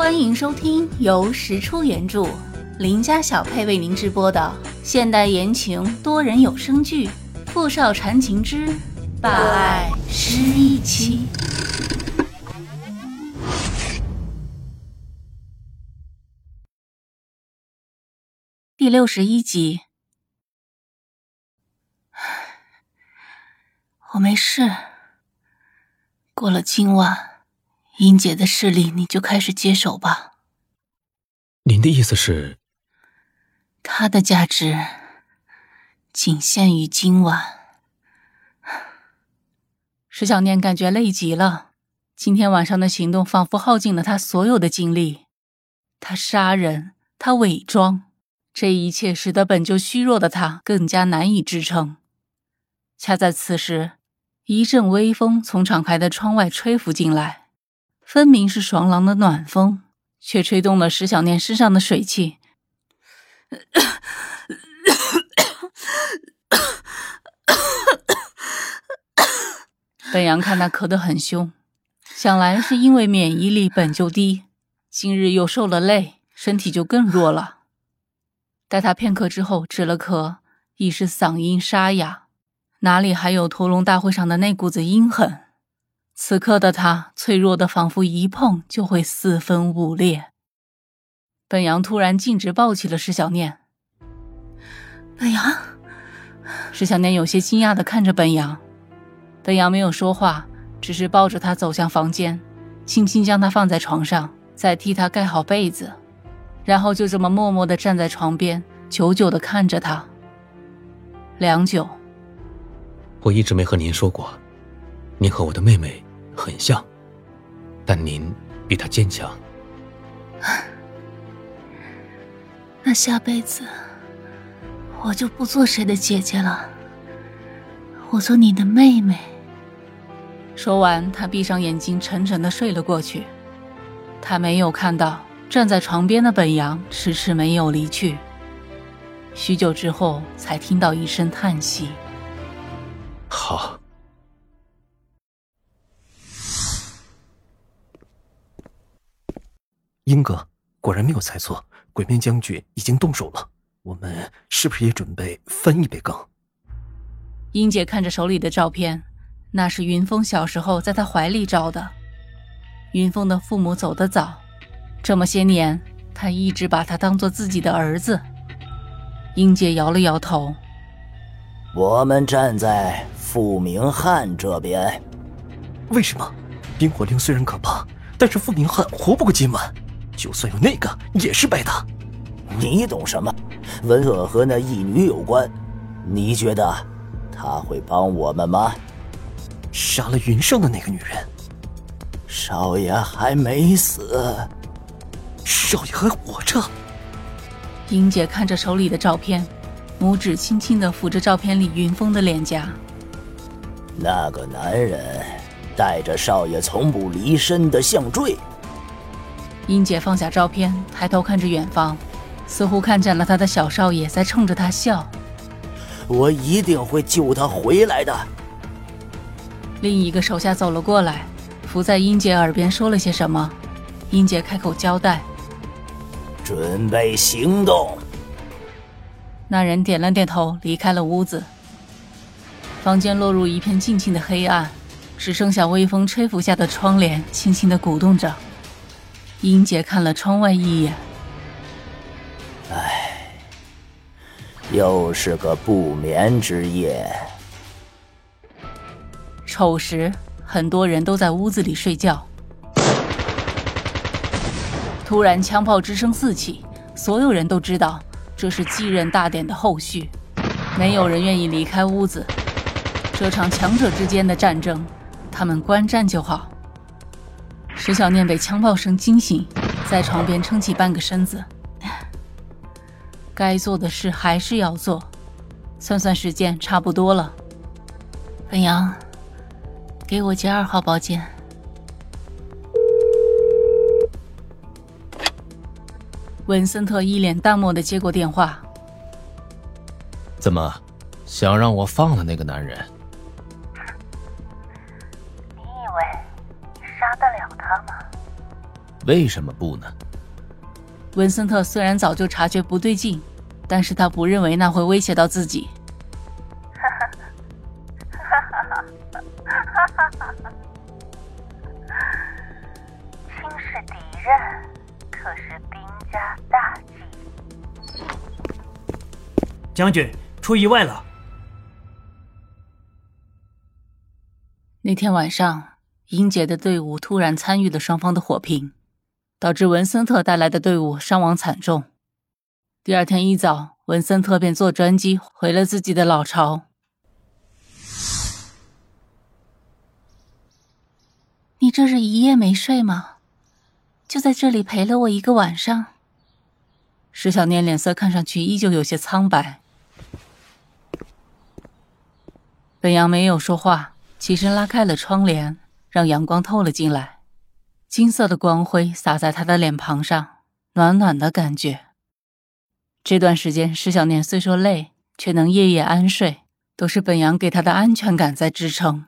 欢迎收听由石出原著、林家小配为您直播的现代言情多人有声剧《富少缠情之霸爱失忆妻》第六十一集。我没事，过了今晚。英姐的势力，你就开始接手吧。您的意思是，她的价值仅限于今晚。石小念感觉累极了，今天晚上的行动仿佛耗尽了他所有的精力。他杀人，他伪装，这一切使得本就虚弱的他更加难以支撑。恰在此时，一阵微风从敞开的窗外吹拂进来。分明是爽朗的暖风，却吹动了石小念身上的水汽。本阳看他咳得很凶，想来是因为免疫力本就低，今日又受了累，身体就更弱了。待他片刻之后止了咳，已是嗓音沙哑，哪里还有屠龙大会上的那股子阴狠？此刻的他脆弱的，仿佛一碰就会四分五裂。本阳突然径直抱起了石小念。本阳，石小念有些惊讶的看着本阳。本阳没有说话，只是抱着他走向房间，轻轻将他放在床上，再替他盖好被子，然后就这么默默的站在床边，久久的看着他。良久，我一直没和您说过，您和我的妹妹。很像，但您比他坚强。那下辈子我就不做谁的姐姐了，我做你的妹妹。说完，他闭上眼睛，沉沉的睡了过去。他没有看到站在床边的本阳迟迟没有离去。许久之后，才听到一声叹息。好。英哥果然没有猜错，鬼面将军已经动手了。我们是不是也准备分一杯羹？英姐看着手里的照片，那是云峰小时候在她怀里照的。云峰的父母走得早，这么些年，她一直把他当做自己的儿子。英姐摇了摇头：“我们站在傅明翰这边。为什么？冰火令虽然可怕，但是傅明翰活不过今晚。”就算有那个，也是白搭。你懂什么？文恶和那义女有关，你觉得他会帮我们吗？杀了云上的那个女人，少爷还没死，少爷还活着。英姐看着手里的照片，拇指轻轻的抚着照片里云峰的脸颊。那个男人带着少爷从不离身的项坠。英姐放下照片，抬头看着远方，似乎看见了她的小少爷在冲着她笑。我一定会救他回来的。另一个手下走了过来，伏在英姐耳边说了些什么。英姐开口交代：“准备行动。”那人点了点头，离开了屋子。房间落入一片静静的黑暗，只剩下微风吹拂下的窗帘轻轻的鼓动着。英姐看了窗外一眼，唉，又是个不眠之夜。丑时，很多人都在屋子里睡觉。突然，枪炮之声四起，所有人都知道这是继任大典的后续。没有人愿意离开屋子。这场强者之间的战争，他们观战就好。石小念被枪炮声惊醒，在床边撑起半个身子。该做的事还是要做，算算时间，差不多了。本阳，给我接二号包间。文森特一脸淡漠的接过电话。怎么，想让我放了那个男人？为什么不呢？文森特虽然早就察觉不对劲，但是他不认为那会威胁到自己。哈哈轻视敌人，可是兵家大忌。将军出意外了。那天晚上，英杰的队伍突然参与了双方的火拼。导致文森特带来的队伍伤亡惨重。第二天一早，文森特便坐专机回了自己的老巢。你这是一夜没睡吗？就在这里陪了我一个晚上。石小念脸色看上去依旧有些苍白。本阳没有说话，起身拉开了窗帘，让阳光透了进来。金色的光辉洒在他的脸庞上，暖暖的感觉。这段时间，石小念虽说累，却能夜夜安睡，都是本阳给他的安全感在支撑。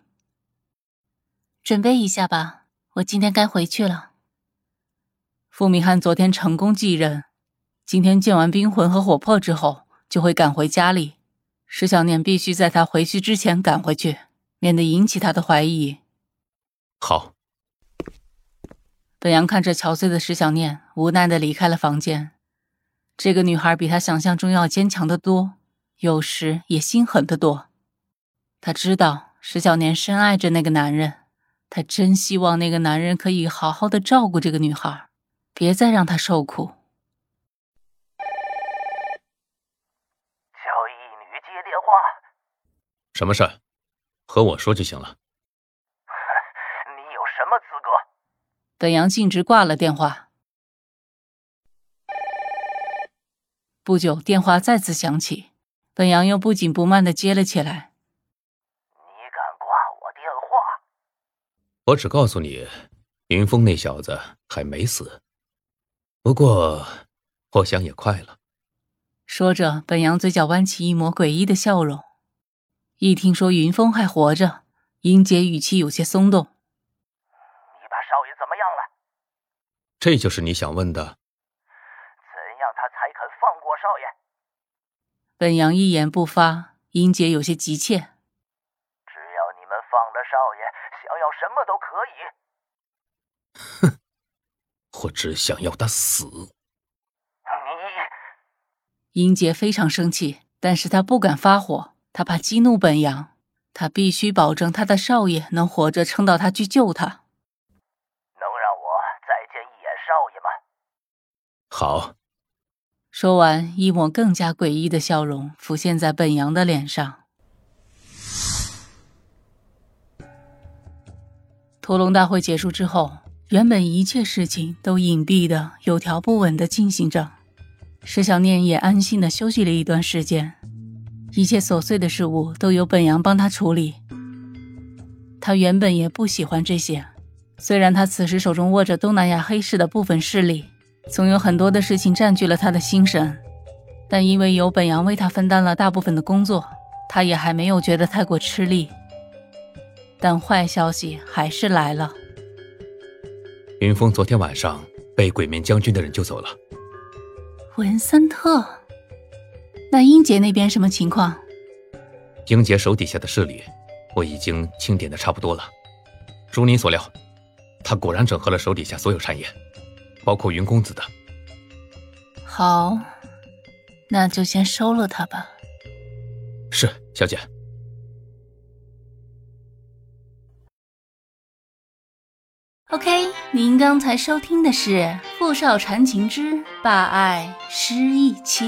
准备一下吧，我今天该回去了。傅明翰昨天成功继任，今天见完冰魂和火魄之后，就会赶回家里。石小念必须在他回去之前赶回去，免得引起他的怀疑。好。本阳看着憔悴的石小念，无奈的离开了房间。这个女孩比他想象中要坚强的多，有时也心狠的多。他知道石小念深爱着那个男人，他真希望那个男人可以好好的照顾这个女孩，别再让她受苦。叫义女接电话。什么事？和我说就行了。本阳径直挂了电话。不久，电话再次响起，本阳又不紧不慢的接了起来。你敢挂我电话？我只告诉你，云峰那小子还没死。不过，我想也快了。说着，本阳嘴角弯起一抹诡异的笑容。一听说云峰还活着，英杰语气有些松动。这就是你想问的。怎样他才肯放过少爷？本阳一言不发，英杰有些急切。只要你们放了少爷，想要什么都可以。哼，我只想要他死。你，英杰非常生气，但是他不敢发火，他怕激怒本阳，他必须保证他的少爷能活着撑到他去救他。好。说完，一抹更加诡异的笑容浮现在本阳的脸上。屠龙大会结束之后，原本一切事情都隐蔽的、有条不紊的进行着。石小念也安心的休息了一段时间，一切琐碎的事物都由本阳帮他处理。他原本也不喜欢这些，虽然他此时手中握着东南亚黑市的部分势力。总有很多的事情占据了他的心神，但因为有本阳为他分担了大部分的工作，他也还没有觉得太过吃力。但坏消息还是来了，云峰昨天晚上被鬼面将军的人救走了。文森特，那英杰那边什么情况？英杰手底下的势力，我已经清点的差不多了。如你所料，他果然整合了手底下所有产业。包括云公子的。好，那就先收了他吧。是，小姐。OK，您刚才收听的是《富少缠情之霸爱失忆妻》。